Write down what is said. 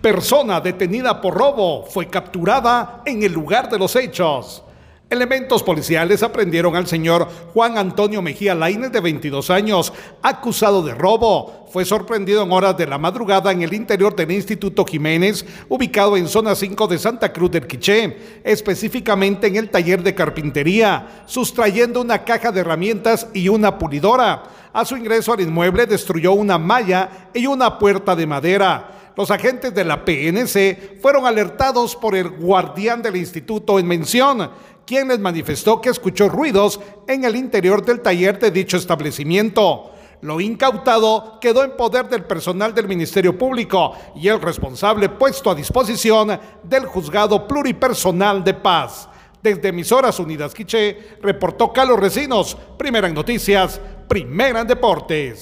Persona detenida por robo fue capturada en el lugar de los hechos. Elementos policiales aprendieron al señor Juan Antonio Mejía Lainez, de 22 años, acusado de robo. Fue sorprendido en horas de la madrugada en el interior del Instituto Jiménez, ubicado en zona 5 de Santa Cruz del Quiché, específicamente en el taller de carpintería, sustrayendo una caja de herramientas y una pulidora. A su ingreso al inmueble destruyó una malla y una puerta de madera. Los agentes de la PNC fueron alertados por el guardián del instituto en mención, quien les manifestó que escuchó ruidos en el interior del taller de dicho establecimiento. Lo incautado quedó en poder del personal del Ministerio Público y el responsable puesto a disposición del Juzgado Pluripersonal de Paz. Desde Emisoras Unidas Quiché, reportó Carlos Recinos, primera en noticias, primera en deportes.